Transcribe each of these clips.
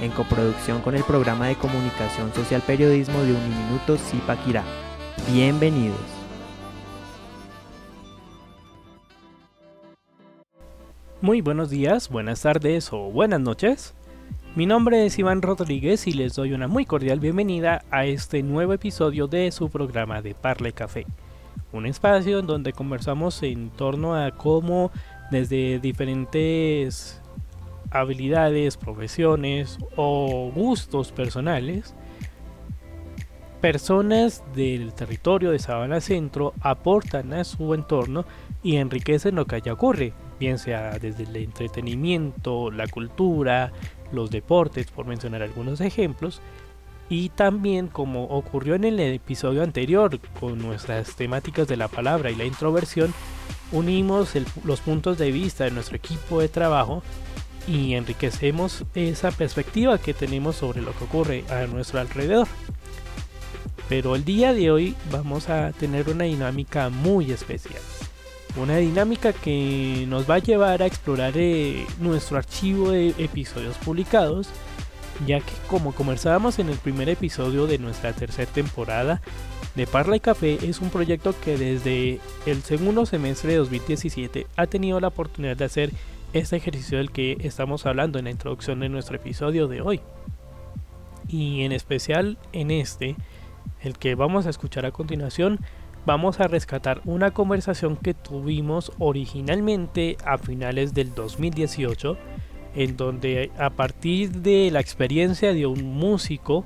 en coproducción con el programa de comunicación social periodismo de Uniminuto Zipaquirá. Bienvenidos. Muy buenos días, buenas tardes o buenas noches. Mi nombre es Iván Rodríguez y les doy una muy cordial bienvenida a este nuevo episodio de su programa de Parle Café. Un espacio en donde conversamos en torno a cómo desde diferentes habilidades, profesiones o gustos personales, personas del territorio de Sabana Centro aportan a su entorno y enriquecen lo que allá ocurre, bien sea desde el entretenimiento, la cultura, los deportes, por mencionar algunos ejemplos, y también como ocurrió en el episodio anterior con nuestras temáticas de la palabra y la introversión, unimos los puntos de vista de nuestro equipo de trabajo y enriquecemos esa perspectiva que tenemos sobre lo que ocurre a nuestro alrededor. Pero el día de hoy vamos a tener una dinámica muy especial. Una dinámica que nos va a llevar a explorar eh, nuestro archivo de episodios publicados, ya que como conversábamos en el primer episodio de nuestra tercera temporada, de Parla y Café es un proyecto que desde el segundo semestre de 2017 ha tenido la oportunidad de hacer este ejercicio del que estamos hablando en la introducción de nuestro episodio de hoy. Y en especial en este, el que vamos a escuchar a continuación, vamos a rescatar una conversación que tuvimos originalmente a finales del 2018, en donde a partir de la experiencia de un músico,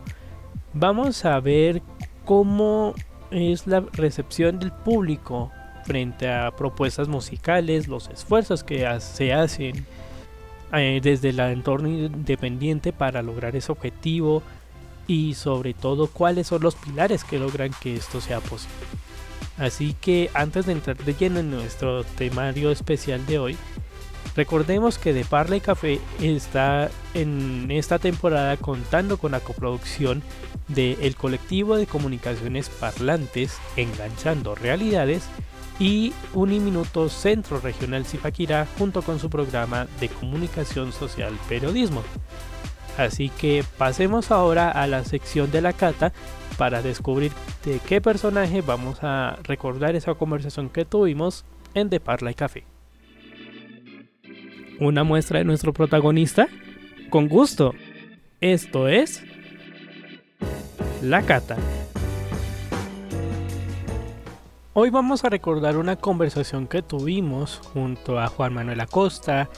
vamos a ver cómo es la recepción del público frente a propuestas musicales, los esfuerzos que se hacen eh, desde el entorno independiente para lograr ese objetivo y sobre todo cuáles son los pilares que logran que esto sea posible. Así que antes de entrar de lleno en nuestro temario especial de hoy, recordemos que De Parla y Café está en esta temporada contando con la coproducción del el colectivo de comunicaciones parlantes Enganchando Realidades y Uniminuto Centro Regional Zipaquirá junto con su programa de comunicación social periodismo. Así que pasemos ahora a la sección de la cata para descubrir de qué personaje vamos a recordar esa conversación que tuvimos en De Parla y Café. ¿Una muestra de nuestro protagonista? Con gusto. Esto es... La cata. Hoy vamos a recordar una conversación que tuvimos junto a Juan Manuel Acosta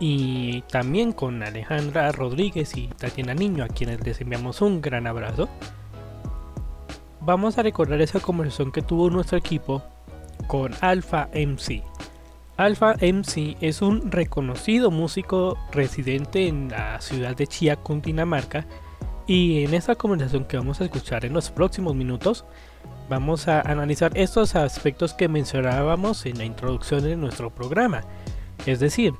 y también con Alejandra Rodríguez y Tatiana Niño, a quienes les enviamos un gran abrazo. Vamos a recordar esa conversación que tuvo nuestro equipo con Alpha MC. Alpha MC es un reconocido músico residente en la ciudad de Chía, Dinamarca, y en esta conversación que vamos a escuchar en los próximos minutos, vamos a analizar estos aspectos que mencionábamos en la introducción de nuestro programa. Es decir,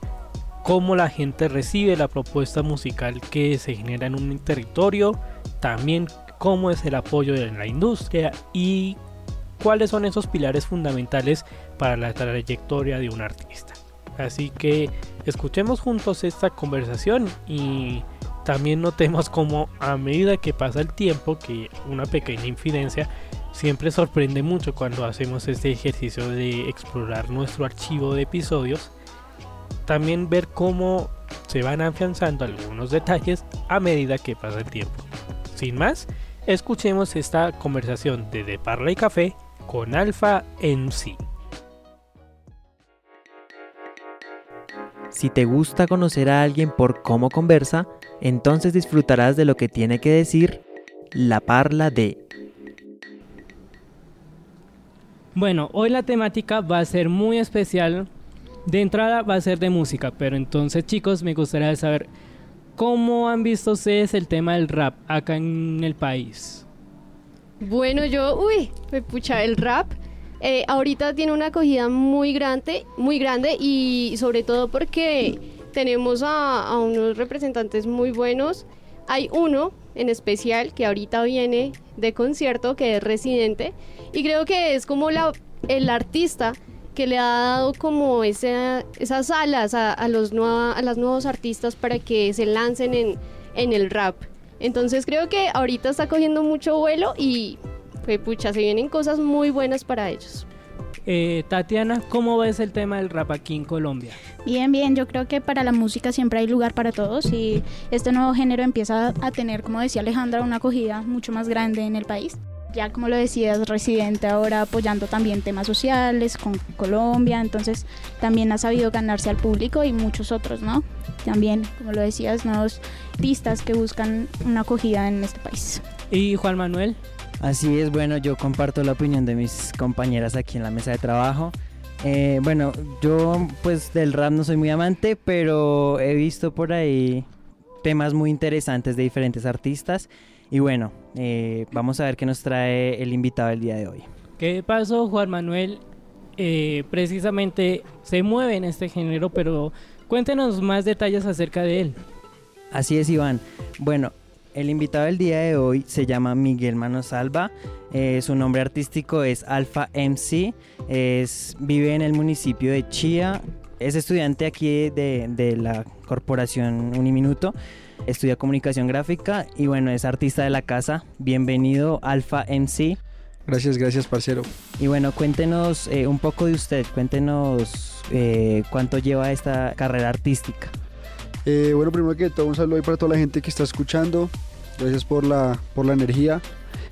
cómo la gente recibe la propuesta musical que se genera en un territorio, también cómo es el apoyo en la industria y cuáles son esos pilares fundamentales para la trayectoria de un artista. Así que escuchemos juntos esta conversación y también notemos cómo a medida que pasa el tiempo, que una pequeña infidencia Siempre sorprende mucho cuando hacemos este ejercicio de explorar nuestro archivo de episodios. También ver cómo se van afianzando algunos detalles a medida que pasa el tiempo. Sin más, escuchemos esta conversación de De Parla y Café con Alfa MC. Si te gusta conocer a alguien por cómo conversa, entonces disfrutarás de lo que tiene que decir la parla de Bueno, hoy la temática va a ser muy especial. De entrada va a ser de música, pero entonces chicos me gustaría saber ¿cómo han visto ustedes el tema del rap acá en el país? Bueno, yo, uy, me pucha, el rap eh, ahorita tiene una acogida muy grande, muy grande y sobre todo porque tenemos a, unos representantes muy buenos. Hay uno en especial que ahorita viene de concierto que es residente y creo que es como el artista que le ha dado como esa, esas alas a, los las nuevos artistas para que se lancen en, en el rap. Entonces creo que ahorita está cogiendo mucho vuelo y pues pucha, se vienen cosas muy buenas para ellos. Eh, Tatiana, ¿cómo ves el tema del rap aquí en Colombia? Bien, bien, yo creo que para la música siempre hay lugar para todos y este nuevo género empieza a tener, como decía Alejandra, una acogida mucho más grande en el país ya como lo decías, residente ahora apoyando también temas sociales con Colombia, entonces también ha sabido ganarse al público y muchos otros, ¿no? También, como lo decías, nuevos artistas que buscan una acogida en este país. ¿Y Juan Manuel? Así es, bueno, yo comparto la opinión de mis compañeras aquí en la mesa de trabajo. Eh, bueno, yo pues del rap no soy muy amante, pero he visto por ahí temas muy interesantes de diferentes artistas y bueno, eh, vamos a ver qué nos trae el invitado el día de hoy. ¿Qué pasó, Juan Manuel? Eh, precisamente se mueve en este género, pero cuéntenos más detalles acerca de él. Así es, Iván. Bueno, el invitado del día de hoy se llama Miguel Manosalva. Eh, su nombre artístico es Alpha MC. Es, vive en el municipio de Chía. Es estudiante aquí de, de la corporación Uniminuto estudia comunicación gráfica y bueno, es artista de la casa. Bienvenido Alfa MC. Gracias, gracias, parcero. Y bueno, cuéntenos eh, un poco de usted, cuéntenos eh, cuánto lleva esta carrera artística. Eh, bueno, primero que todo, un saludo para toda la gente que está escuchando. Gracias por la, por la energía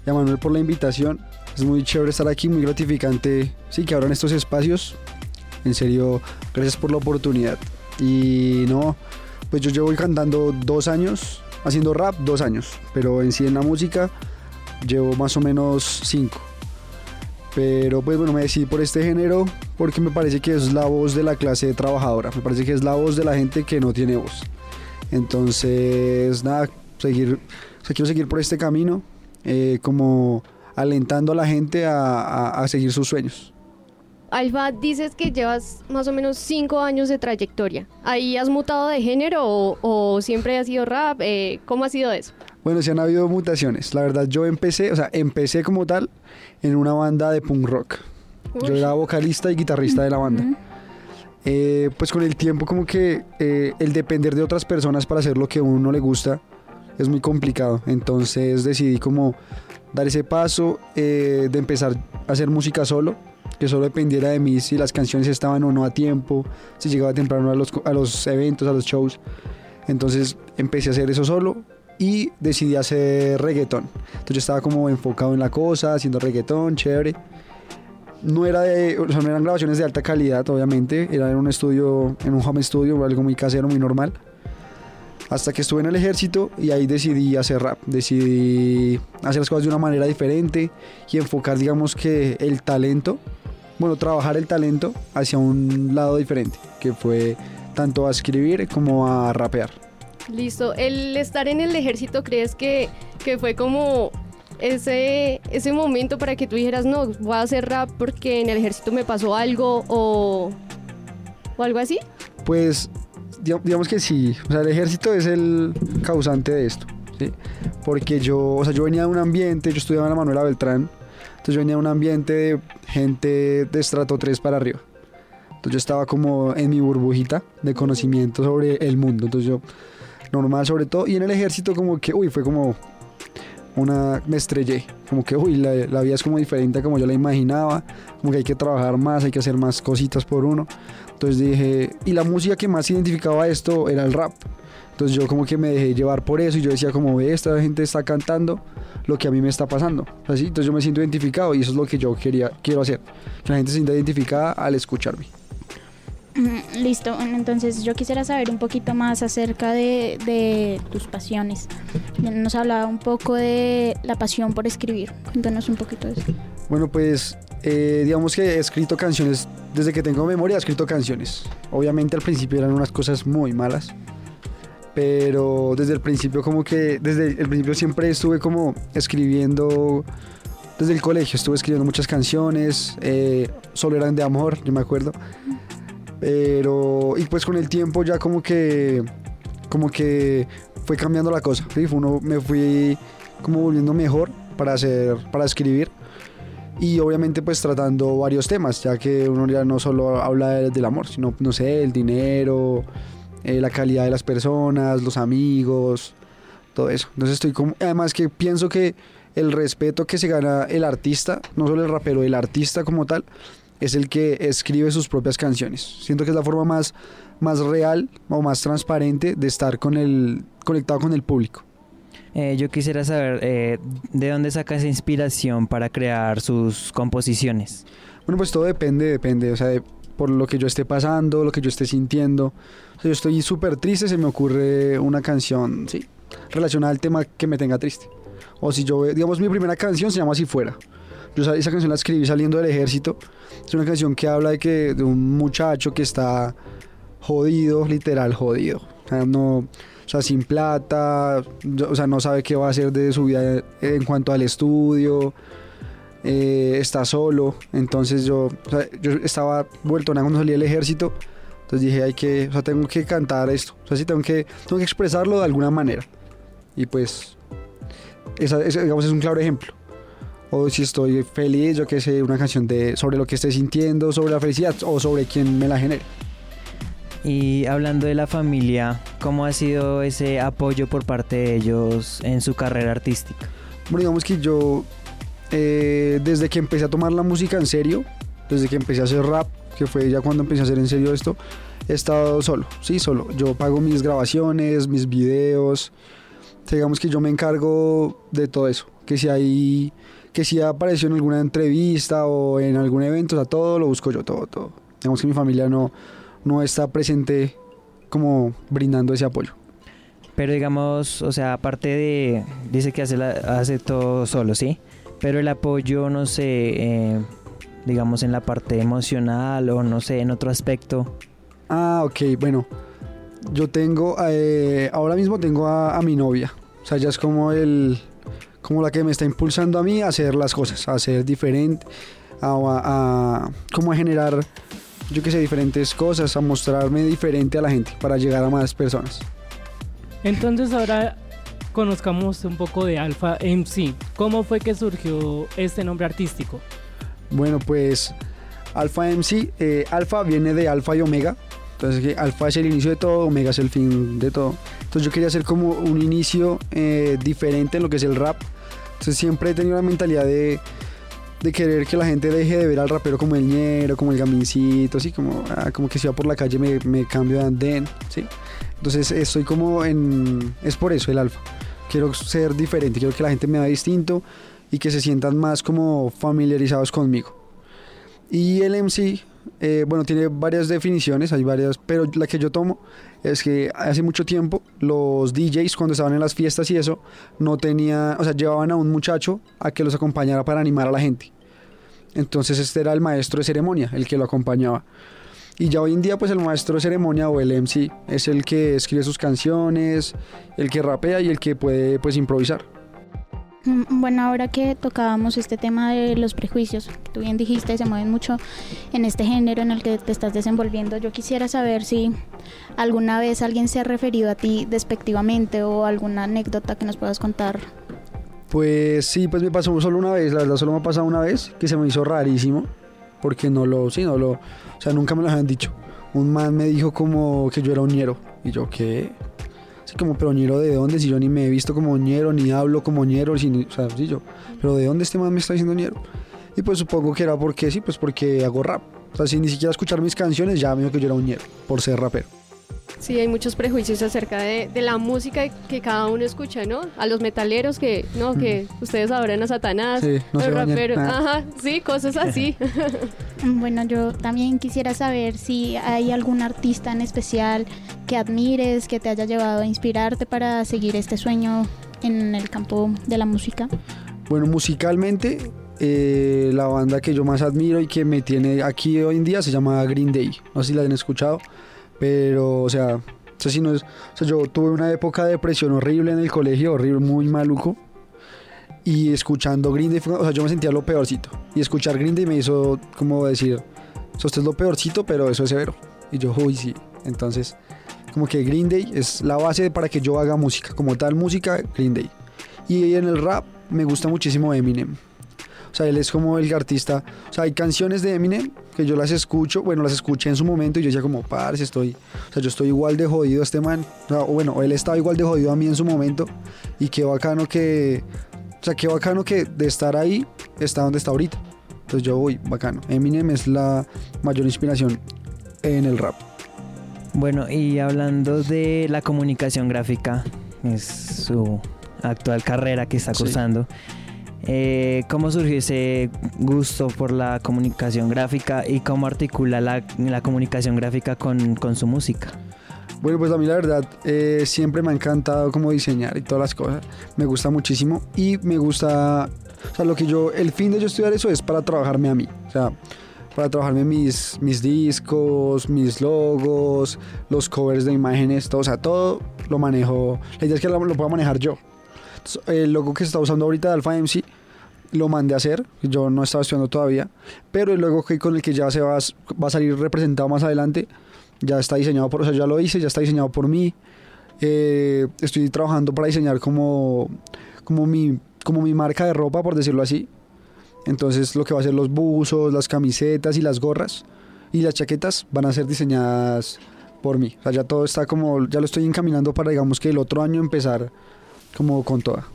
y a Manuel por la invitación. Es muy chévere estar aquí, muy gratificante. Sí, que abran estos espacios. En serio, gracias por la oportunidad. Y no, pues yo llevo cantando dos años, haciendo rap dos años, pero en sí en la música llevo más o menos cinco. Pero pues bueno, me decidí por este género porque me parece que es la voz de la clase trabajadora, me parece que es la voz de la gente que no tiene voz. Entonces, nada, seguir, quiero seguir por este camino, eh, como alentando a la gente a seguir sus sueños. Alfa, dices que llevas más o menos cinco años de trayectoria. ¿Ahí has mutado de género o, siempre has sido rap? Eh, ¿Cómo ha sido eso? Bueno, sí han habido mutaciones. La verdad, yo empecé, o sea, empecé como tal en una banda de punk rock. Yo era vocalista y guitarrista de la banda. Eh, pues con el tiempo como que eh, el depender de otras personas para hacer lo que a uno le gusta es muy complicado. Entonces decidí como dar ese paso de empezar a hacer música solo que solo dependiera de mí si las canciones estaban o no a tiempo, si llegaba temprano a los, a los eventos, a los shows. Entonces empecé a hacer eso solo y decidí hacer reggaetón. Entonces yo estaba como enfocado en la cosa, haciendo reggaetón, chévere. No, era de, o sea, no eran grabaciones de alta calidad, obviamente, era en un estudio, en un home studio, algo muy casero, muy normal. Hasta que estuve en el ejército y ahí decidí hacer rap, decidí hacer las cosas de una manera diferente y enfocar, digamos que el talento bueno, trabajar el talento hacia un lado diferente, que fue tanto a escribir como a rapear. Listo, el estar en el ejército, ¿crees que, que fue como ese, ese momento para que tú dijeras, no, voy a hacer rap porque en el ejército me pasó algo o, o algo así? Pues digamos que sí, o sea, el ejército es el causante de esto, ¿sí? Porque yo, o sea, yo venía de un ambiente, yo estudiaba en la Manuela Beltrán, entonces yo venía de un ambiente de gente de estrato 3 para arriba. Entonces yo estaba como en mi burbujita de conocimiento sobre el mundo. Entonces yo, normal sobre todo. Y en el ejército como que, uy, fue como una, me estrellé. Como que, uy, la, vida es como diferente a como yo la imaginaba. Como que hay que trabajar más, hay que hacer más cositas por uno. Entonces dije, y la música que más identificaba esto era el rap. Entonces yo como que me dejé llevar por eso y yo decía como, ve, esta gente está cantando lo que a mí me está pasando. Así, entonces yo me siento identificado y eso es lo que yo quería, quiero hacer. Que la gente se sienta identificada al escucharme. Listo, entonces yo quisiera saber un poquito más acerca de, de, tus pasiones. Nos hablaba un poco de la pasión por escribir. Cuéntanos un poquito de eso. Bueno, pues eh, digamos que he escrito canciones, desde que tengo memoria he escrito canciones. Obviamente al principio eran unas cosas muy malas, pero desde el principio como que, desde el principio siempre estuve como escribiendo, desde el colegio estuve escribiendo muchas canciones, eh, solo eran de amor, yo me acuerdo. Pero, y pues con el tiempo ya como que, como que fue cambiando la cosa, ¿sí? Uno, me fui como volviendo mejor para hacer, para escribir y obviamente pues tratando varios temas, ya que uno ya no solo habla del amor, sino, no sé, el dinero, eh, la calidad de las personas, los amigos, todo eso. Entonces estoy como, además que pienso que el respeto que se gana el artista, no solo el rapero, el artista como tal, es el que escribe sus propias canciones. Siento que es la forma más, más real o más transparente de estar con el, conectado con el público. Eh, yo quisiera saber eh, de dónde saca esa inspiración para crear sus composiciones. Bueno, pues todo depende, depende, o sea, por lo que yo esté pasando, lo que yo esté sintiendo. O sea, yo estoy súper triste, se me ocurre una canción, sí, relacionada al tema que me tenga triste. O si yo, digamos, mi primera canción se llama Si Fuera. Yo esa canción la escribí saliendo del ejército. Es una canción que habla de que de un muchacho que está jodido, literal jodido. O sea, no, o sea, sin plata, o sea, no sabe qué va a hacer de su vida en cuanto al estudio, eh, está solo, entonces yo, yo estaba vuelto nada cuando salí del ejército, entonces dije, hay que, o sea, tengo que cantar esto, o sea, sí, tengo que, tengo que expresarlo de alguna manera, y pues, digamos, es un claro ejemplo. O si estoy feliz, yo que sé, una canción de, sobre lo que esté sintiendo, sobre la felicidad o sobre quién me la genere. Y hablando de la familia, ¿cómo ha sido ese apoyo por parte de ellos en su carrera artística? Bueno, digamos que yo, eh, desde que empecé a tomar la música en serio, desde que empecé a hacer rap, que fue ya cuando empecé a hacer en serio esto, he estado solo, sí, solo. Yo pago mis grabaciones, mis videos, digamos que yo me encargo de todo eso, que si hay, que si apareció en alguna entrevista o en algún evento, o sea, todo lo busco yo, todo, todo. Digamos que mi familia no no está presente como brindando ese apoyo. Pero digamos, o sea, aparte de, dice que hace, hace todo solo, ¿sí? Pero el apoyo, no sé, eh, digamos en la parte emocional o no sé, en otro aspecto. Ah, ok, bueno, yo tengo, eh, ahora mismo tengo a, mi novia, o sea, ella es como el, como la que me está impulsando a mí a hacer las cosas, a ser diferente, a, a como a generar yo que sé, diferentes cosas, a mostrarme diferente a la gente para llegar a más personas. Entonces ahora conozcamos un poco de Alpha MC. ¿Cómo fue que surgió este nombre artístico? Bueno, pues Alpha MC, eh, Alpha viene de Alfa y Omega. Entonces, Alpha es el inicio de todo, Omega es el fin de todo. Entonces, yo quería hacer como un inicio eh, diferente en lo que es el rap. Entonces, siempre he tenido la mentalidad de de querer que la gente deje de ver al rapero como el ñero, como el gamincito, así como, ah, como que si va por la calle me, me cambio de andén, ¿sí? Entonces estoy como en... es por eso el alfa. Quiero ser diferente, quiero que la gente me vea distinto y que se sientan más como familiarizados conmigo. Y el MC, eh, bueno, tiene varias definiciones, hay varias, pero la que yo tomo es que hace mucho tiempo los DJs cuando estaban en las fiestas y eso no tenía, o sea, llevaban a un muchacho a que los acompañara para animar a la gente. Entonces este era el maestro de ceremonia, el que lo acompañaba. Y ya hoy en día pues el maestro de ceremonia o el MC es el que escribe sus canciones, el que rapea y el que puede pues improvisar. Mm, bueno, ahora que tocábamos este tema de los prejuicios, que tú bien dijiste, se mueven mucho en este género en el que te estás desenvolviendo, yo quisiera saber si alguna vez alguien se ha referido a ti despectivamente o alguna anécdota que nos puedas contar. Pues sí, pues me pasó solo una vez, la verdad solo me ha pasado una vez, que se me hizo rarísimo, porque no lo, sí, no lo, o sea, nunca me lo habían dicho. Un man me dijo como que yo era un ñero, y yo, ¿qué? Como, pero ñero de dónde, si yo ni me he visto como ñero, ni hablo como ñero, si, o sea, sí yo, pero de dónde este man me está diciendo ñero. Y pues supongo que era porque sí, pues porque hago rap. O sea, sin ni siquiera escuchar mis canciones, ya me dijo que yo era un ñero, por ser rapero. Sí, hay muchos prejuicios acerca de, la música que cada uno escucha, ¿no? A los metaleros que, no, que ustedes adoran a Satanás, sí, no los raperos, ajá, sí, cosas así. bueno, yo también quisiera saber si hay algún artista en especial que admires, que te haya llevado a inspirarte para seguir este sueño en el campo de la música. Bueno, musicalmente, eh, la banda que yo más admiro y que me tiene aquí hoy en día se llama Green Day. No sé si la han escuchado. Pero, o sea, O sea, si no es, o sea, yo tuve una época de depresión horrible en el colegio, horrible, muy maluco. Y escuchando Green Day, o sea, yo me sentía lo peorcito. Y escuchar Green Day me hizo como decir, o sea, usted es lo peorcito, pero eso es severo. Y yo, uy, sí. Entonces, como que Green Day es la base para que yo haga música. Como tal música, Green Day. Y en el rap me gusta muchísimo Eminem. O sea, él es como el artista. O sea, hay canciones de Eminem que yo las escucho. Bueno, las escuché en su momento y yo decía como, parce, estoy. O sea, yo estoy igual de jodido a este man. O, bueno, él estaba igual de jodido a mí en su momento. Y qué bacano que. O sea, qué bacano que de estar ahí está donde está ahorita. Entonces yo voy, bacano. Eminem es la mayor inspiración en el rap. Bueno, y hablando de la comunicación gráfica, es su actual carrera que está Sí. Eh, ¿Cómo surgió ese gusto por la comunicación gráfica y cómo articula la, la comunicación gráfica con, con su música? Bueno, pues a mí la verdad eh, siempre me ha encantado como diseñar y todas las cosas. Me gusta muchísimo y me gusta, o sea, lo que yo, el fin de yo estudiar eso es para trabajarme a mí. O sea, para trabajarme mis, mis discos, mis logos, los covers de imágenes, todo, o sea, todo lo manejo. La idea es que lo, lo pueda manejar yo. El logo que se está usando ahorita de Alpha MC lo mandé a hacer, yo no estaba estudiando todavía, pero el logo que, con el que ya se va, va a salir representado más adelante ya está diseñado por, o sea, ya lo hice, ya está diseñado por mí. Eh, estoy trabajando para diseñar como, como, mi, como mi marca de ropa, por decirlo así. Entonces lo que va a ser los buzos, las camisetas y las gorras y las chaquetas van a ser diseñadas por mí. O sea, ya todo está como, ya lo estoy encaminando para digamos que el otro año empezar como con toda.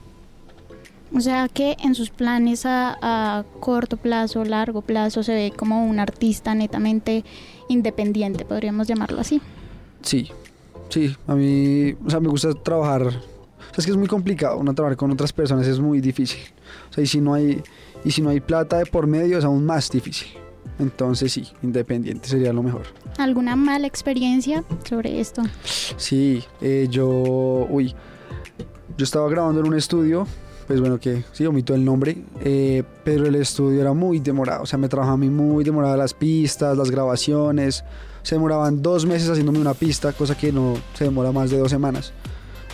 O sea que en sus planes a, a corto plazo, largo plazo, se ve como un artista netamente independiente, podríamos llamarlo así. Sí, sí, a mí, o sea, me gusta trabajar. O sea, es que es muy complicado, uno trabajar con otras personas es muy difícil. O sea, y si no hay, y si no hay plata de por medio es aún más difícil. Entonces sí, independiente sería lo mejor. ¿Alguna mala experiencia sobre esto? Sí, eh, yo, uy, yo estaba grabando en un estudio, pues bueno, que sí, omito el nombre, eh, pero el estudio era muy demorado, o sea, me trabajaba a mí muy demorado las pistas, las grabaciones, se demoraban dos meses haciéndome una pista, cosa que no se demora más de dos semanas.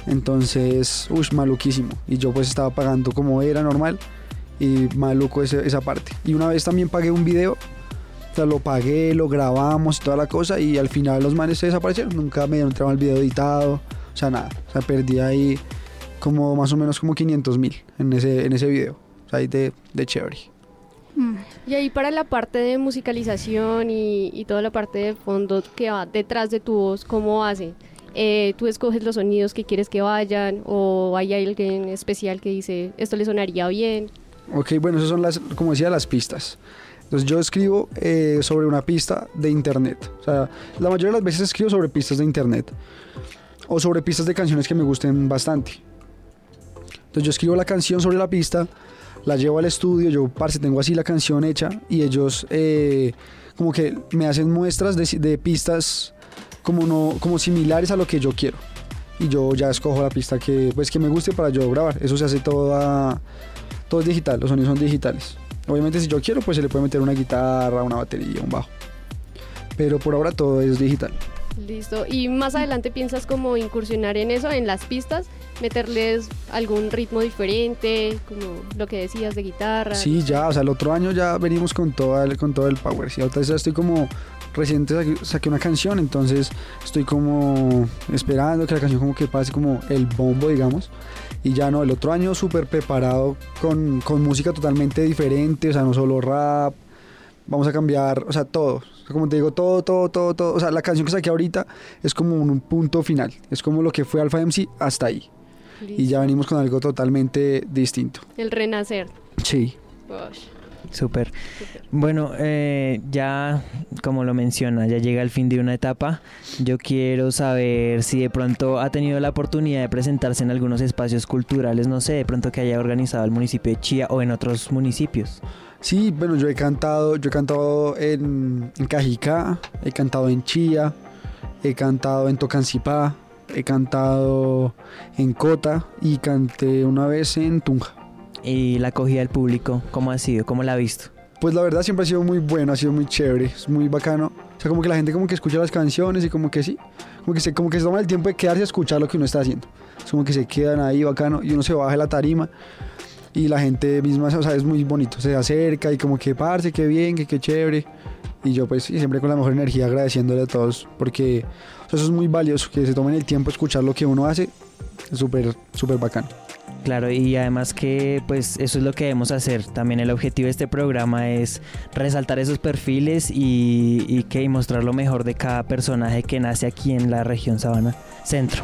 Entonces, uy, maluquísimo. Y yo pues estaba pagando como era normal y maluco ese- esa parte. Y una vez también pagué un video o sea, lo pagué, lo grabamos y toda la cosa y al final los manes se desaparecieron. Nunca me dieron el video editado, o sea, nada. O sea, perdí ahí como más o menos como 500 mil en ese, en ese video. O sea, ahí de, de chévere. Mm, Y ahí para la parte de musicalización y, y toda la parte de fondo que va detrás de tu voz, ¿cómo hace? Eh, ¿Tú escoges los sonidos que quieres que vayan o hay alguien especial que dice esto le sonaría bien? Ok, bueno, esas son las, como decía, las pistas. Entonces yo escribo eh, sobre una pista de internet. O sea, la mayoría de las veces escribo sobre pistas de internet. O sobre pistas de canciones que me gusten bastante. Entonces yo escribo la canción sobre la pista, la llevo al estudio, yo parce tengo así la canción hecha y ellos eh, como que me hacen muestras de, de pistas como no como similares a lo que yo quiero y yo ya escojo la pista que pues que me guste para yo grabar. Eso se hace todo a, todo es digital, los sonidos son digitales. Obviamente si yo quiero pues se le puede meter una guitarra, una batería, un bajo. Pero por ahora todo es digital. Listo. ¿Y más adelante piensas como incursionar en eso, en las pistas? Meterles algún ritmo diferente, como lo que decías de guitarra. Sí, ya, o sea, el otro año ya venimos con todo el, con todo el power. Sí, ahorita ya estoy como reciente saqué, saqué una canción, entonces estoy como esperando que la canción como que pase como el bombo, digamos. Y ya no, el otro año súper preparado con, con música totalmente diferente, o sea, no solo rap. Vamos a cambiar, o sea, todo. O sea, como te digo, todo, todo, todo, todo. O sea, la canción que saqué ahorita es como un, un punto final. Es como lo que fue Alpha MC hasta ahí. Listo. Y ya venimos con algo totalmente distinto. El renacer. Sí. Súper. Bueno, eh, ya como lo menciona, ya llega el fin de una etapa. Yo quiero saber si de pronto ha tenido la oportunidad de presentarse en algunos espacios culturales, no sé, de pronto que haya organizado el municipio de Chía o en otros municipios. Sí, bueno, yo he cantado, yo he cantado en, en Cajicá, he cantado en Chía, he cantado en Tocancipá, he cantado en Cota y canté una vez en Tunja. Y la acogida del público, ¿cómo ha sido? ¿Cómo la ha visto? Pues la verdad siempre ha sido muy bueno, ha sido muy chévere, es muy bacano. O sea, como que la gente como que escucha las canciones y como que sí, como que se, como que se toma el tiempo de quedarse a escuchar lo que uno está haciendo. Es como que se quedan ahí bacano y uno se baja de la tarima y la gente misma, o sea, es muy bonito, se acerca y como que parce, qué bien, que qué chévere. Y yo pues y siempre con la mejor energía agradeciéndole a todos porque eso es muy valioso, que se tomen el tiempo de escuchar lo que uno hace, es súper, súper bacano. Claro, y además que pues eso es lo que debemos hacer. También el objetivo de este programa es resaltar esos perfiles y, y que y mostrar lo mejor de cada personaje que nace aquí en la región Sabana Centro.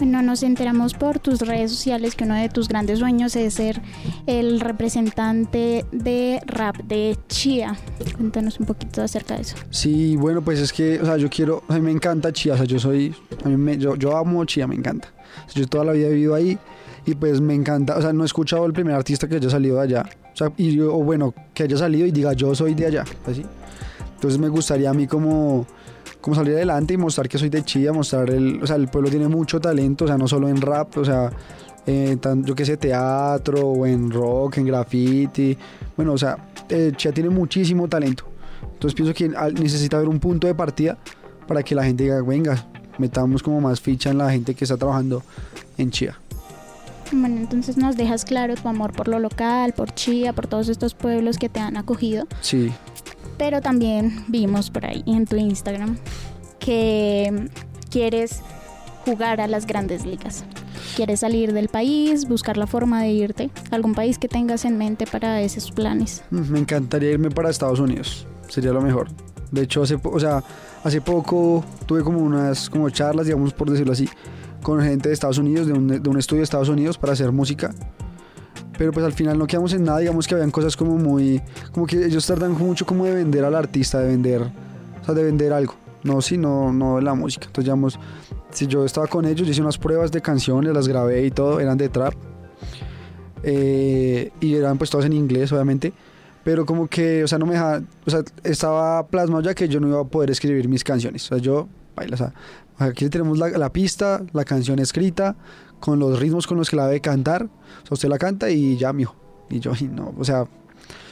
Bueno, nos enteramos por tus redes sociales que uno de tus grandes sueños es ser el representante de rap de Chía. Cuéntanos un poquito acerca de eso. Sí, bueno, pues es que, o sea, yo quiero, a mí me encanta Chía, o sea, yo soy, a mí me, yo, yo amo Chía, me encanta. Yo toda la vida he vivido ahí y pues me encanta, o sea, no he escuchado el primer artista que haya salido de allá, o sea, y yo, o bueno, que haya salido y diga yo soy de allá, así. Entonces me gustaría a mí como, como salir adelante y mostrar que soy de Chía, mostrar el, o sea, el pueblo tiene mucho talento, o sea, no solo en rap, o sea, eh, tan- yo que sé, teatro o en rock, en graffiti, bueno, o sea, eh, Chía tiene muchísimo talento. Entonces pienso que necesita haber un punto de partida para que la gente diga, venga, metamos como más ficha en la gente que está trabajando en Chía. Bueno, entonces nos dejas claro tu amor por lo local, por Chía, por todos estos pueblos que te han acogido. Sí, Pero también vimos por ahí en tu Instagram que quieres jugar a las grandes ligas. Quieres salir del país, buscar la forma de irte. ¿Algún país que tengas en mente para esos planes? Mm, me encantaría irme para Estados Unidos, sería lo mejor. De hecho, hace, o sea, hace poco tuve como unas como charlas, digamos por decirlo así, con gente de Estados Unidos, de un, de un estudio de Estados Unidos para hacer música. Pero pues al final no quedamos en nada, digamos que habían cosas como muy, como que ellos tardan mucho como de vender al artista, de vender, o sea, de vender algo. No, sí, no, no la música. Entonces, digamos, si yo estaba con ellos, yo hice unas pruebas de canciones, las grabé y todo, eran de trap. Eh, y eran pues todas en inglés, obviamente. Pero como que, o sea, no me dejaba, o sea, estaba plasmado ya que yo no iba a poder escribir mis canciones. O sea, yo, baila, o sea, aquí tenemos la, la pista, la canción escrita, con los ritmos con los que la debe cantar. O sea, usted la canta y ya, mijo. Y yo, y no, o sea,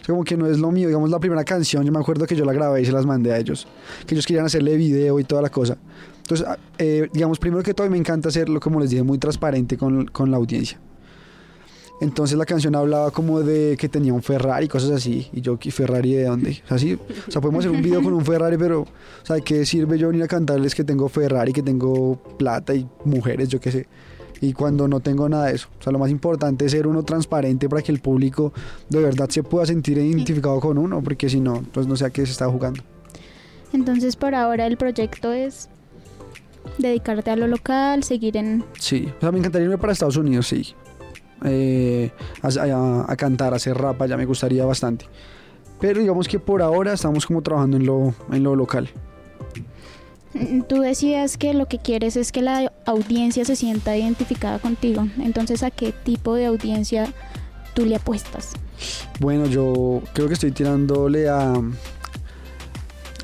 como que no es lo mío. Digamos, la primera canción, yo me acuerdo que yo la grabé y se las mandé a ellos. Que ellos querían hacerle video y toda la cosa. Entonces, ah, eh, digamos, primero que todo, me encanta hacerlo, como les dije, muy transparente con, con la audiencia. Entonces la canción hablaba como de que tenía un Ferrari y cosas así. Y yo, ¿qué Ferrari de dónde? O sea, sí, o sea, podemos hacer un video con un Ferrari, pero, o sea, ¿de qué sirve yo venir a cantarles que tengo Ferrari, que tengo plata y mujeres, yo qué sé? Y cuando no tengo nada de eso. O sea, lo más importante es ser uno transparente para que el público de verdad se pueda sentir identificado con uno, porque si no, pues no sé a qué se está jugando. Entonces por ahora el proyecto es dedicarte a lo local, seguir en... Sí, o sea, me encantaría irme para Estados Unidos, sí. Eh, a, a- a cantar, a hacer rap, ya me gustaría bastante. Pero digamos que por ahora estamos como trabajando en lo, en lo local. Mm, Tú decías que lo que quieres es que la audiencia se sienta identificada contigo. Entonces, ¿a qué tipo de audiencia tú le apuestas? Bueno, yo creo que estoy tirándole a...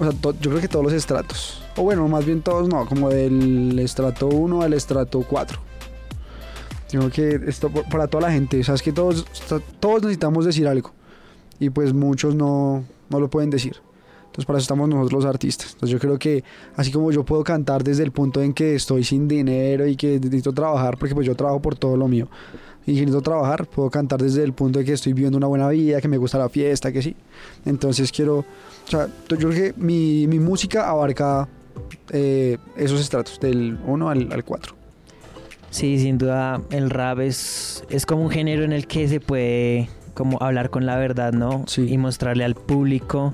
O sea, yo creo que todos los estratos. O bueno, más bien todos no, como del estrato 1 al estrato 4. Digo que esto para toda la gente, o sea, que todos, todos necesitamos decir algo. Y pues muchos no, no lo pueden decir. Entonces para eso estamos nosotros los artistas. Entonces yo creo que así como yo puedo cantar desde el punto en que estoy sin dinero y que necesito trabajar, porque pues yo trabajo por todo lo mío. Y necesito trabajar, puedo cantar desde el punto de que estoy viviendo una buena vida, que me gusta la fiesta, que sí. Entonces quiero, o sea, yo creo que mi, mi música abarca eh, esos estratos, del 1 al, al 4. Sí, sin duda el rap es, es como un género en el que se puede como hablar con la verdad, ¿no? Sí. Y mostrarle al público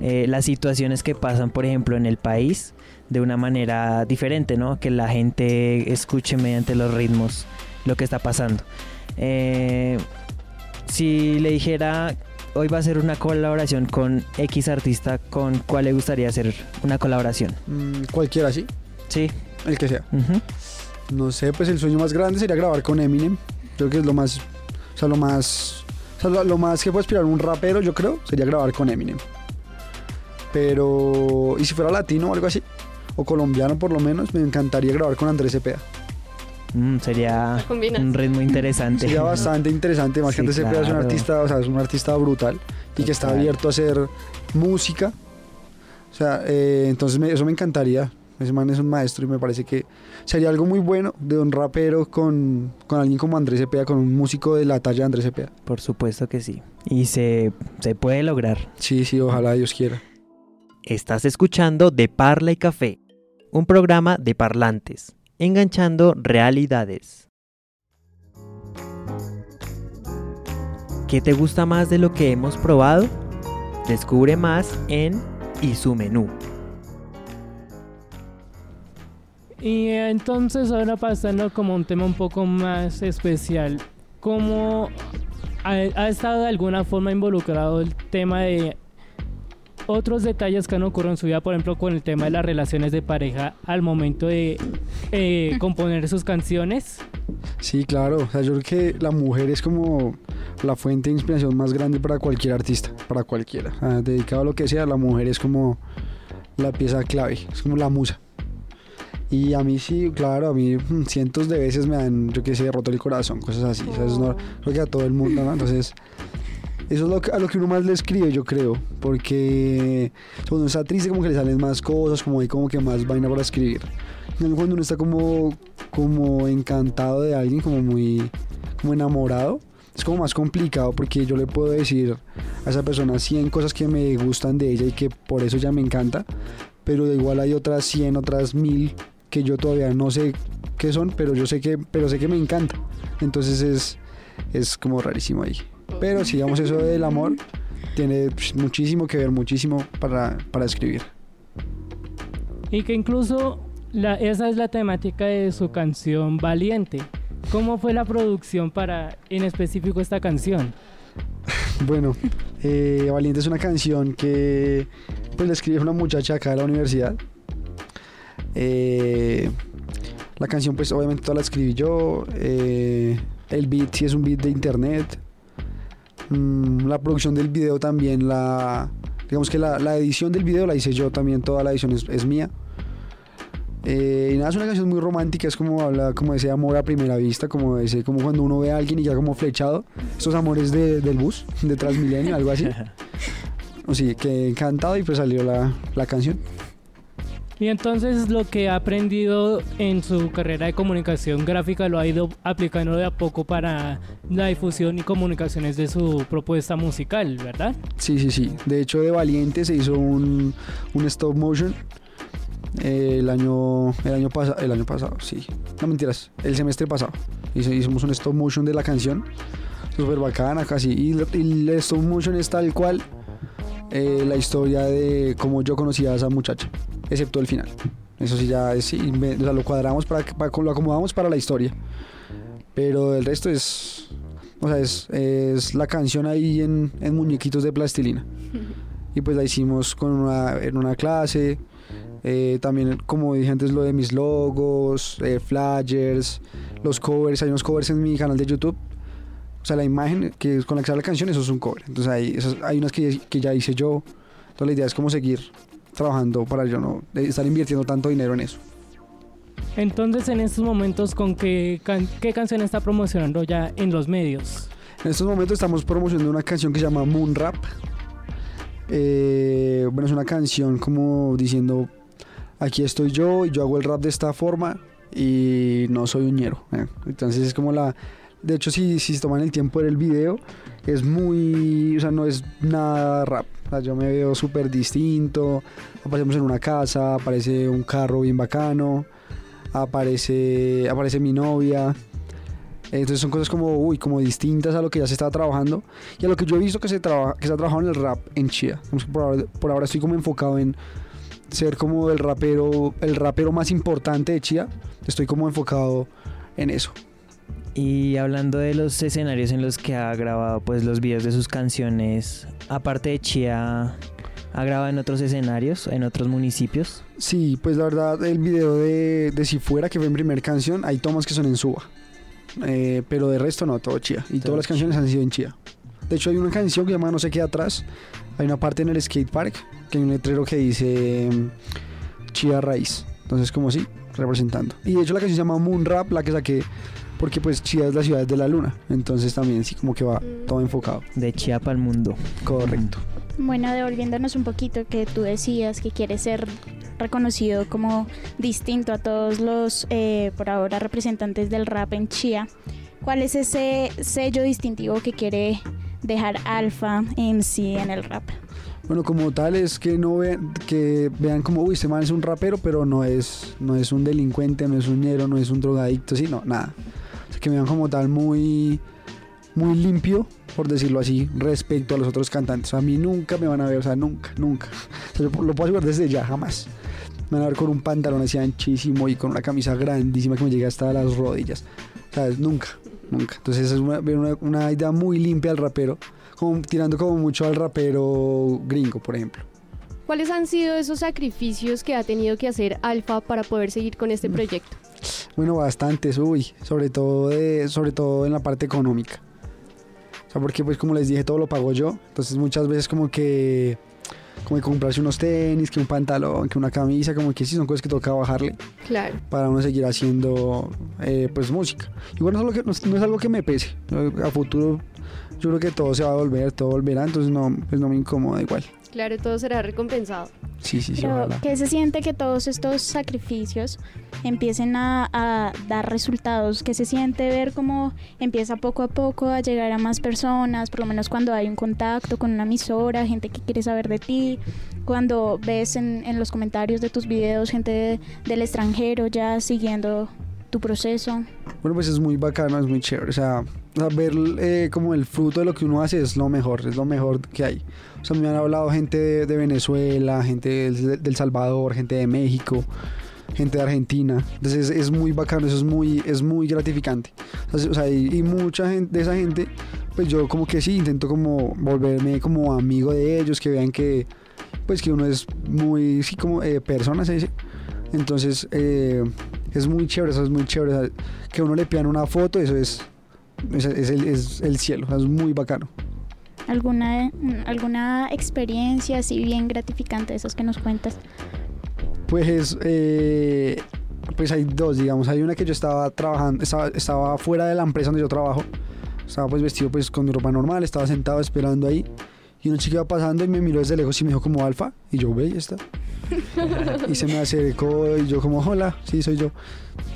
eh, las situaciones que pasan, por ejemplo, en el país de una manera diferente, ¿no? Que la gente escuche mediante los ritmos lo que está pasando. Eh, si le dijera, hoy va a ser una colaboración con X artista, ¿con cuál le gustaría hacer una colaboración? Mm, cualquiera, sí, Sí. el que sea. No sé, pues el sueño más grande sería grabar con Eminem. Creo que es lo más, o sea, lo más, o sea, lo, lo más que puede aspirar un rapero, yo creo, sería grabar con Eminem. Pero, y si fuera latino o algo así, o colombiano por lo menos, me encantaría grabar con Andrés Cepeda. Mm, sería un ritmo interesante. Sería bastante interesante, más Sí, que Andrés Cepeda es un claro. artista, o sea, es un artista brutal y que está abierto a hacer música, O sea, eh, entonces me- eso me encantaría. Ese man es un maestro y me parece que sería algo muy bueno de un rapero con, con alguien como Andrés Cepeda, con un músico de la talla de Andrés Cepeda. Por supuesto que sí. Y se, se puede lograr. Sí, sí, ojalá Dios quiera. Estás escuchando De Parla y Café, un programa de parlantes, enganchando realidades. ¿Qué te gusta más de lo que hemos probado? Descubre más en Y su menú. Y entonces ahora pasando como un tema un poco más especial, ¿cómo ha, ha estado de alguna forma involucrado el tema de otros detalles que han ocurrido en su vida, por ejemplo, con el tema de las relaciones de pareja al momento de eh, componer sus canciones? Sí, claro. O sea, yo creo que la mujer es como la fuente de inspiración más grande para cualquier artista, para cualquiera. O sea, dedicado a lo que sea, la mujer es como la pieza clave, es como la musa. Y a mí sí, claro, a mí mm, cientos de veces me han, yo qué sé, roto el corazón, cosas así. O sea, eso no, creo que a todo el mundo, ¿no? Entonces, eso es lo que, a lo que uno más le escribe, yo creo. Porque cuando uno está triste, como que le salen más cosas, como hay como que más vaina para escribir. Cuando uno está como, como encantado de alguien, como muy como enamorado, es como más complicado porque yo le puedo decir a esa persona 100 cosas que me gustan de ella y que por eso ya me encanta, pero igual hay otras 100, otras 1000 que yo todavía no sé qué son, pero yo sé que, pero sé que me encanta. Entonces es, es como rarísimo ahí. Pero si digamos eso del amor, tiene pues, muchísimo que ver, muchísimo para, para escribir. Y que incluso la, esa es la temática de su canción Valiente. ¿Cómo fue la producción para en específico esta canción? Bueno, eh, Valiente es una canción que pues la escribe una muchacha acá de la universidad. Eh, la canción pues obviamente toda la escribí yo. eh, el beat sí es un beat de internet. Mm, la producción del video también la... Digamos que la, la edición del video la hice yo también, toda la edición es, es mía. Eh, y nada, es una canción muy romántica, es como habla como ese amor a primera vista, como ese, como cuando uno ve a alguien y ya como flechado, esos amores de- del bus, de Transmilenio, algo así. O sí, que encantado y pues salió la, la canción. Y entonces lo que ha aprendido en su carrera de comunicación gráfica lo ha ido aplicando de a poco para la difusión y comunicaciones de su propuesta musical, ¿verdad? Sí, sí, sí. De hecho, de Valiente se hizo un, un stop motion eh, el año el año pasado, el año pasado, sí. No mentiras, el semestre pasado. Hicimos un stop motion de la canción, súper bacana, casi. Y, y el stop motion es tal cual eh, la historia de cómo yo conocí a esa muchacha, excepto el final. Eso sí ya es, me- o sea, lo cuadramos para, para lo acomodamos para la historia. Pero el resto es o sea, es, es la canción ahí en, en muñequitos de plastilina. Y pues la hicimos con una, en una clase. eh, también, como dije antes, lo de mis logos, eh, flyers, los covers. Hay unos covers en mi canal de YouTube. O sea, la imagen que con la que sale la canción, eso es un cover. Entonces hay, hay unas que, que ya hice yo. Entonces la idea es como seguir trabajando para yo no estar invirtiendo tanto dinero en eso. Entonces en estos momentos, ¿con qué, can- qué canción está promocionando ya en los medios? En estos momentos estamos promocionando una canción que se llama Moon Rap. Eh, bueno, es una canción como diciendo, aquí estoy yo y yo hago el rap de esta forma y no soy un ñero. eh. Entonces es como la... De hecho, si, si se toman el tiempo del video, es muy... O sea, no es nada rap. Yo me veo súper distinto. Aparecemos en una casa, aparece un carro bien bacano, aparece, aparece mi novia. Entonces son cosas como, uy, como distintas a lo que ya se está trabajando y a lo que yo he visto que se, traba- que se ha trabajado en el rap en Chía. Por ahora, por ahora estoy como enfocado en ser como el rapero, el rapero más importante de Chía. Estoy como enfocado en eso. Y hablando de los escenarios en los que ha grabado pues los videos de sus canciones, aparte de Chía, ¿ha grabado en otros escenarios, en otros municipios? Sí, pues la verdad, el video de, de Si Fuera, que fue mi primer canción, hay tomas que son en Suba. Eh, pero de resto no, todo Chía. Y Todo todas las canciones han sido en Chía. De hecho, hay una canción que se llama No sé qué atrás. Hay una parte en el skate park que hay un letrero que dice mm, Chía Raíz. Entonces, como sí, representando. Y de hecho, la canción se llama Moon Rap, la que saqué porque pues Chía es la ciudad de la luna, entonces también sí como que va Mm. todo enfocado. De Chiapa al mundo. Correcto. Bueno, devolviéndonos un poquito que tú decías que quieres ser reconocido como distinto a todos los eh, por ahora representantes del rap en Chía. ¿Cuál es ese sello distintivo que quiere dejar Alfa MC en el rap? Bueno, como tal es que no vean, que vean como, uy, este man es un rapero, pero no es, no es un delincuente, no es un ñero, no es un drogadicto, sí, no, nada. Que me vean como tal muy, muy limpio, por decirlo así, respecto a los otros cantantes. A mí nunca me van a ver, o sea, nunca, nunca. O sea, yo lo puedo asegurar desde ya, jamás. Me van a ver con un pantalón así anchísimo y con una camisa grandísima que me llega hasta las rodillas. ¿Sabes? Nunca, nunca. Entonces es una, una, una idea muy limpia al rapero, como, tirando como mucho al rapero gringo, por ejemplo. ¿Cuáles han sido esos sacrificios que ha tenido que hacer Alfa para poder seguir con este proyecto? Bueno, bastantes, uy, sobre todo, de, sobre todo en la parte económica. O sea, porque pues como les dije, todo lo pago yo. Entonces muchas veces como que, como que comprarse unos tenis, que un pantalón, que una camisa, como que sí son cosas que toca bajarle Claro. para uno seguir haciendo eh, pues música. Igual no es, algo que, no, es- no es algo que me pese. A futuro yo creo que todo se va a volver, todo volverá, entonces no, pues no me incomoda igual. Claro, todo será recompensado. Sí, sí, sí, Pero ojalá. ¿qué se siente que todos estos sacrificios empiecen a, a dar resultados? ¿Qué se siente ver cómo empieza poco a poco a llegar a más personas? Por lo menos cuando hay un contacto con una emisora, gente que quiere saber de ti, cuando ves en, en los comentarios de tus videos gente de- del extranjero ya siguiendo tu proceso. Bueno, pues es muy bacano, es muy chévere. O sea, o sea, ver eh, como el fruto de lo que uno hace es lo mejor, es lo mejor que hay. O sea, me han hablado gente de, de Venezuela, gente del, del Salvador, gente de México, gente de Argentina. Entonces es, es muy bacano, eso es muy, es muy gratificante. Sea, o sea, y, y mucha gente, de esa gente, pues yo como que sí, intento como volverme como amigo de ellos, que vean que, pues que uno es muy, sí, como eh, persona, se dice. Entonces, eh, es muy chévere, eso es muy chévere. o sea, que uno le pidan una foto, eso es, es, es el, es el cielo, es muy bacano. ¿Alguna, alguna experiencia así bien gratificante de esas que nos cuentas? Pues, eh, pues hay dos, digamos. Hay una que yo estaba trabajando, estaba, fuera de la empresa donde yo trabajo. Estaba pues vestido pues con mi ropa normal, estaba sentado esperando ahí. Y una chica iba pasando y me miró desde lejos y me dijo como alfa. Y yo, ve, y está. Y se me acercó y yo como, hola, sí, soy yo.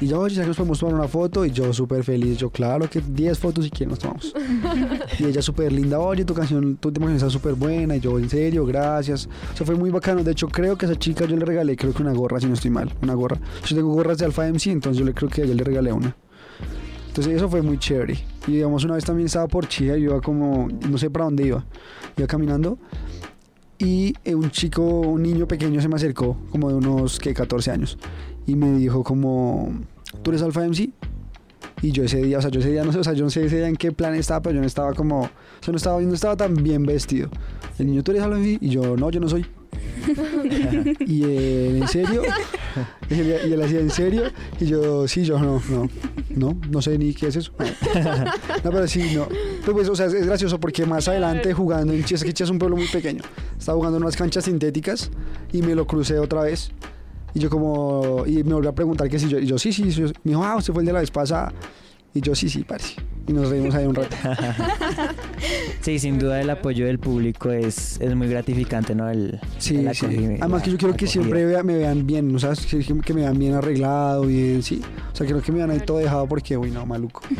Y yo, oye, ¿sabes que nos podemos tomar una foto? Y yo súper feliz. Yo, claro que 10 fotos si quieren nos tomamos. y ella súper linda, oye, tu canción, tu última canción está súper buena. Y yo, en serio, gracias. O sea, fue muy bacano. De hecho, creo que a esa chica yo le regalé, creo que una gorra, si no estoy mal. Una gorra. Yo tengo gorras de Alpha MC, entonces yo le creo que a ella le regalé una. Entonces eso fue muy chévere. Y digamos, una vez también estaba por Chía, yo iba como, no sé para dónde iba. Iba caminando y eh, un chico, un niño pequeño se me acercó, como de unos, que 14 años. Y me dijo como, ¿tú eres Alpha MC? Y yo ese día, o sea, yo ese día no sé, o sea, yo no sé ese día en qué plan estaba, pero yo no estaba como, o sea, no estaba, no estaba tan bien vestido. El niño, ¿tú eres Alpha MC? Y yo, no, yo no soy. Y él, ¿en serio? Y él, y él hacía, ¿en serio? Y yo, sí, yo no, no, no, no sé ni qué es eso. No, pero sí, no. Pero pues, o sea, es gracioso porque más adelante jugando en que Chía es un pueblo muy pequeño. Estaba jugando en unas canchas sintéticas y me lo crucé otra vez. Y yo como, y me volvió a preguntar que si yo, y yo, sí, sí, sí. Me dijo, ah, usted fue el de la vez pasada. Y yo, sí, sí, parece. Y nos reímos ahí un rato. Sí, sin duda el apoyo del público es, es muy gratificante, ¿no? El, Sí, el sí. Además que yo quiero que siempre vea- me vean bien, ¿no sabes? Que, que me vean bien arreglado, bien, sí. O sea, quiero que me vean ahí todo dejado porque, uy, no, maluco.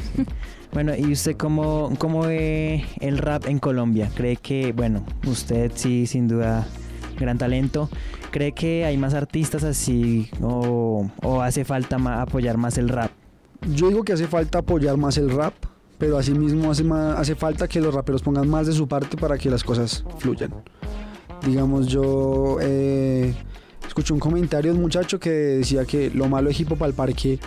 Bueno, ¿y usted cómo, cómo ve el rap en Colombia? ¿Cree que, bueno, usted sí, sin duda, gran talento, ¿cree que hay más artistas así o, o hace falta ma- apoyar más el rap? Yo digo que hace falta apoyar más el rap, pero asimismo hace, ma- hace falta que los raperos pongan más de su parte para que las cosas fluyan. Digamos, yo eh, escuché un comentario de un muchacho que decía que lo malo de Hip Hop al Parque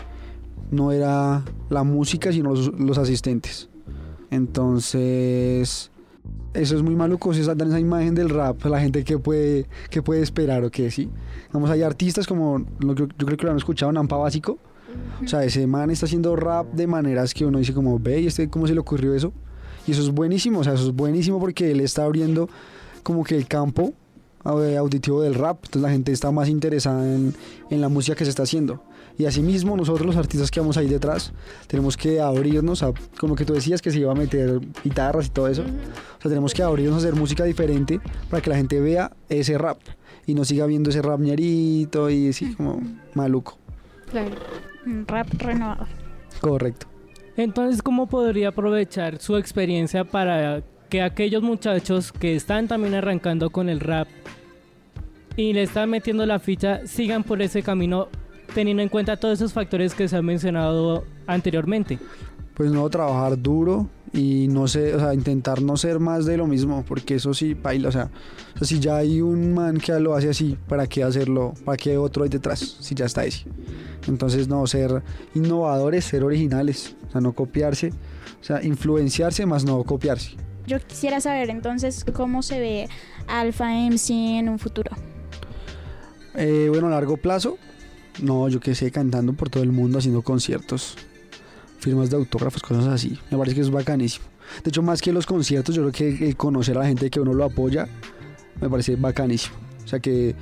no era la música, sino los, los asistentes. Entonces, eso es muy maluco, si dan esa imagen del rap, la gente que puede, que puede esperar o que sí. Vamos, hay artistas como, que- yo creo que lo han escuchado, Nampa Básico, o sea, ese man está haciendo rap de maneras que uno dice como, ve, ¿y este cómo se le ocurrió eso? Y eso es buenísimo, o sea, eso es buenísimo porque él está abriendo como que el campo auditivo del rap, entonces la gente está más interesada en, en la música que se está haciendo. Y asimismo nosotros los artistas que vamos ahí detrás tenemos que abrirnos a, como que tú decías que se iba a meter guitarras y todo eso. O sea, tenemos que abrirnos a hacer música diferente para que la gente vea ese rap y no siga viendo ese rap ñerito y así como maluco. Claro. Rap renovado. Correcto. Entonces, ¿cómo podría aprovechar su experiencia para que aquellos muchachos que están también arrancando con el rap y le están metiendo la ficha sigan por ese camino teniendo en cuenta todos esos factores que se han mencionado anteriormente? Pues no, trabajar duro y no sé, o sea, intentar no ser más de lo mismo, porque eso sí, baila, o sea, o sea, si ya hay un man que lo hace así, ¿para qué hacerlo? ¿Para qué otro hay detrás? Si ya está ese. Entonces, no, ser innovadores, ser originales, o sea, no copiarse, o sea, influenciarse más no copiarse. Yo quisiera saber entonces cómo se ve Alpha MC en un futuro. Eh, bueno, a largo plazo, no, yo qué sé, cantando por todo el mundo, haciendo conciertos, firmas de autógrafos, cosas así. Me parece que es bacanísimo. De hecho, más que los conciertos, yo creo que el conocer a la gente que uno lo apoya, me parece bacanísimo. O sea que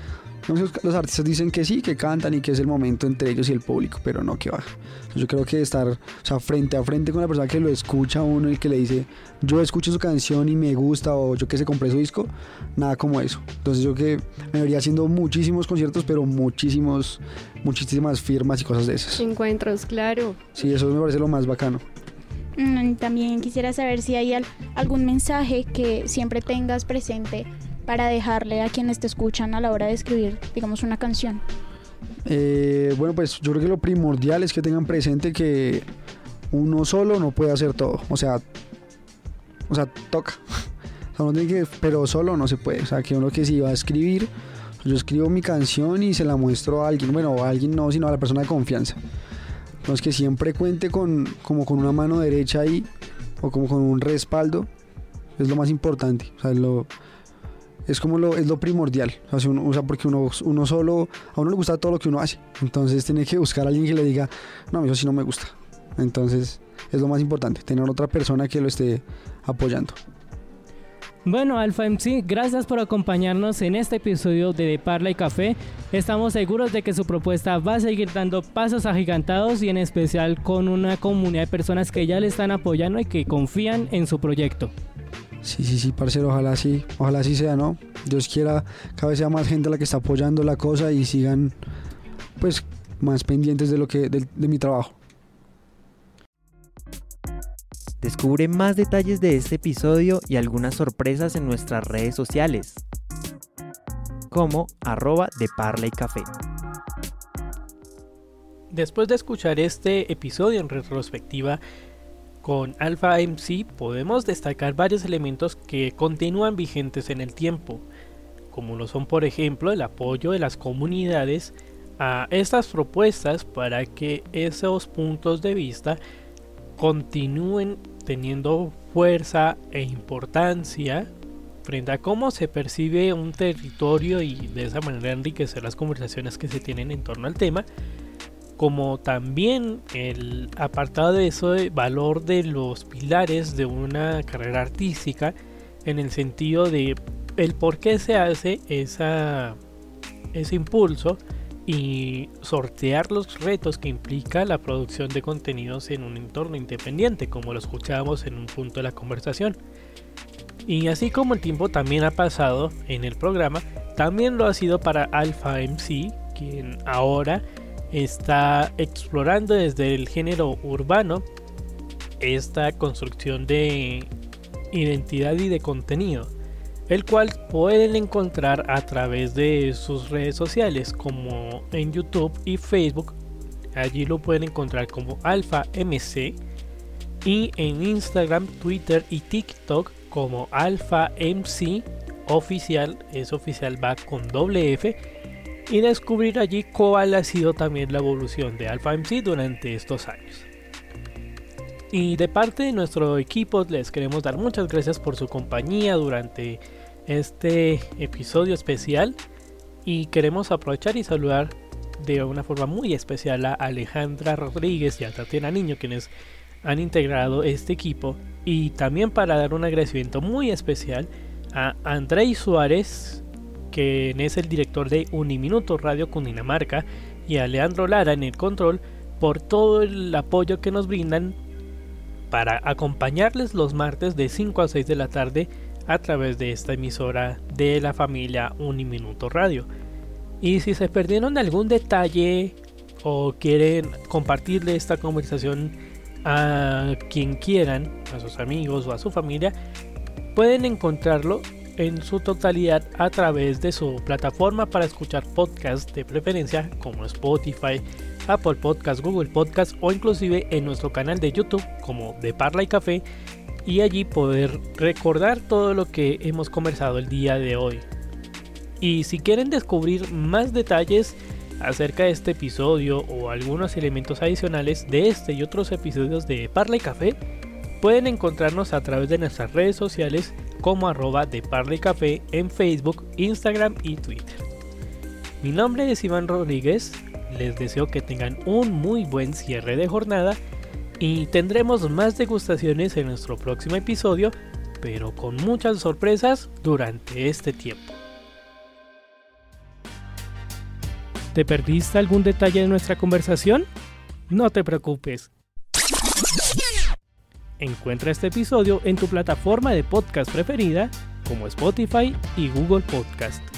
los artistas dicen que sí, que cantan y que es el momento entre ellos y el público, pero no que baja. Yo creo que estar o sea, frente a frente con la persona que lo escucha a uno y que le dice, yo escucho su canción y me gusta o yo que se compré su disco, nada como eso. Entonces yo que me vería haciendo muchísimos conciertos, pero muchísimos, muchísimas firmas y cosas de esas. Encuentros, claro. Sí, eso me parece lo más bacano. Mm, También quisiera saber si hay al- algún mensaje que siempre tengas presente para dejarle a quienes te escuchan a la hora de escribir, digamos, una canción. Eh, bueno, pues yo creo que lo primordial es que tengan presente que uno solo no puede hacer todo. O sea, o sea, toca. O sea, uno tiene que, pero solo no se puede. O sea, que uno que si va a escribir, yo escribo mi canción y se la muestro a alguien. Bueno, a alguien no, sino a la persona de confianza. Entonces que siempre cuente con, como con una mano derecha ahí o como con un respaldo. Es lo más importante. O sea, es lo, es como lo, es lo primordial. O sea, si uno- o sea, porque uno, uno solo, a uno le gusta todo lo que uno hace. Entonces tiene que buscar a alguien que le diga, no, eso sí no me gusta. Entonces es lo más importante, tener otra persona que lo esté apoyando. Bueno, Alfa MC, gracias por acompañarnos en este episodio de De Parla y Café. Estamos seguros de que su propuesta va a seguir dando pasos agigantados y en especial con una comunidad de personas que ya le están apoyando y que confían en su proyecto. Sí, sí, sí, parcero, ojalá sí, ojalá sí sea, ¿no? Dios quiera, cada vez sea más gente la que está apoyando la cosa y sigan, pues, más pendientes de lo que, de, de mi trabajo. Descubre más detalles de este episodio y algunas sorpresas en nuestras redes sociales, como arroba de Parla y Café. Después de escuchar este episodio en retrospectiva con Alpha MC, podemos destacar varios elementos que continúan vigentes en el tiempo, como lo son por ejemplo el apoyo de las comunidades a estas propuestas para que esos puntos de vista continúen teniendo fuerza e importancia frente a cómo se percibe un territorio y de esa manera enriquecer las conversaciones que se tienen en torno al tema como también el apartado de eso de valor de los pilares de una carrera artística en el sentido de el por qué se hace esa, ese impulso y sortear los retos que implica la producción de contenidos en un entorno independiente, como lo escuchábamos en un punto de la conversación. Y así como el tiempo también ha pasado en el programa, también lo ha sido para Alpha MC, quien ahora está explorando desde el género urbano esta construcción de identidad y de contenido, el cual pueden encontrar a través de sus redes sociales como en YouTube y Facebook. Allí lo pueden encontrar como Alpha MC y en Instagram, Twitter y TikTok como Alpha MC oficial, es oficial va con doble F y descubrir allí cuál ha sido también la evolución de Alpha MC durante estos años. Y de parte de nuestro equipo les queremos dar muchas gracias por su compañía durante este episodio especial y queremos aprovechar y saludar de una forma muy especial a Alejandra Rodríguez y a Tatiana Niño quienes han integrado este equipo. Y también para dar un agradecimiento muy especial a Andrei Suárez quien es el director de Uniminuto Radio Cundinamarca, y a Leandro Lara en el control por todo el apoyo que nos brindan para acompañarles los martes de 5 a 6 de la tarde a través de esta emisora de la familia Uniminuto Radio. Y si se perdieron algún detalle o quieren compartirle esta conversación a quien quieran, a sus amigos o a su familia, pueden encontrarlo en su totalidad a través de su plataforma para escuchar podcasts de preferencia como Spotify, Apple Podcast, Google Podcast o inclusive en nuestro canal de YouTube como de Parla y Café y allí poder recordar todo lo que hemos conversado el día de hoy. Y si quieren descubrir más detalles acerca de este episodio o algunos elementos adicionales de este y otros episodios de Parla y Café, pueden encontrarnos a través de nuestras redes sociales como arroba de Parla Café en Facebook, Instagram y Twitter. Mi nombre es Iván Rodríguez, les deseo que tengan un muy buen cierre de jornada y tendremos más degustaciones en nuestro próximo episodio, pero con muchas sorpresas durante este tiempo. ¿Te perdiste algún detalle de nuestra conversación? No te preocupes. Encuentra este episodio en tu plataforma de podcast preferida como Spotify y Google Podcast.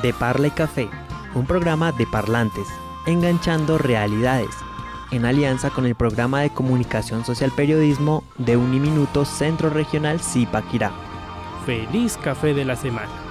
De Parla y Café, un programa de parlantes, enganchando realidades, en alianza con el programa de comunicación social periodismo de Uniminuto Centro Regional Zipaquirá. Feliz café de la semana.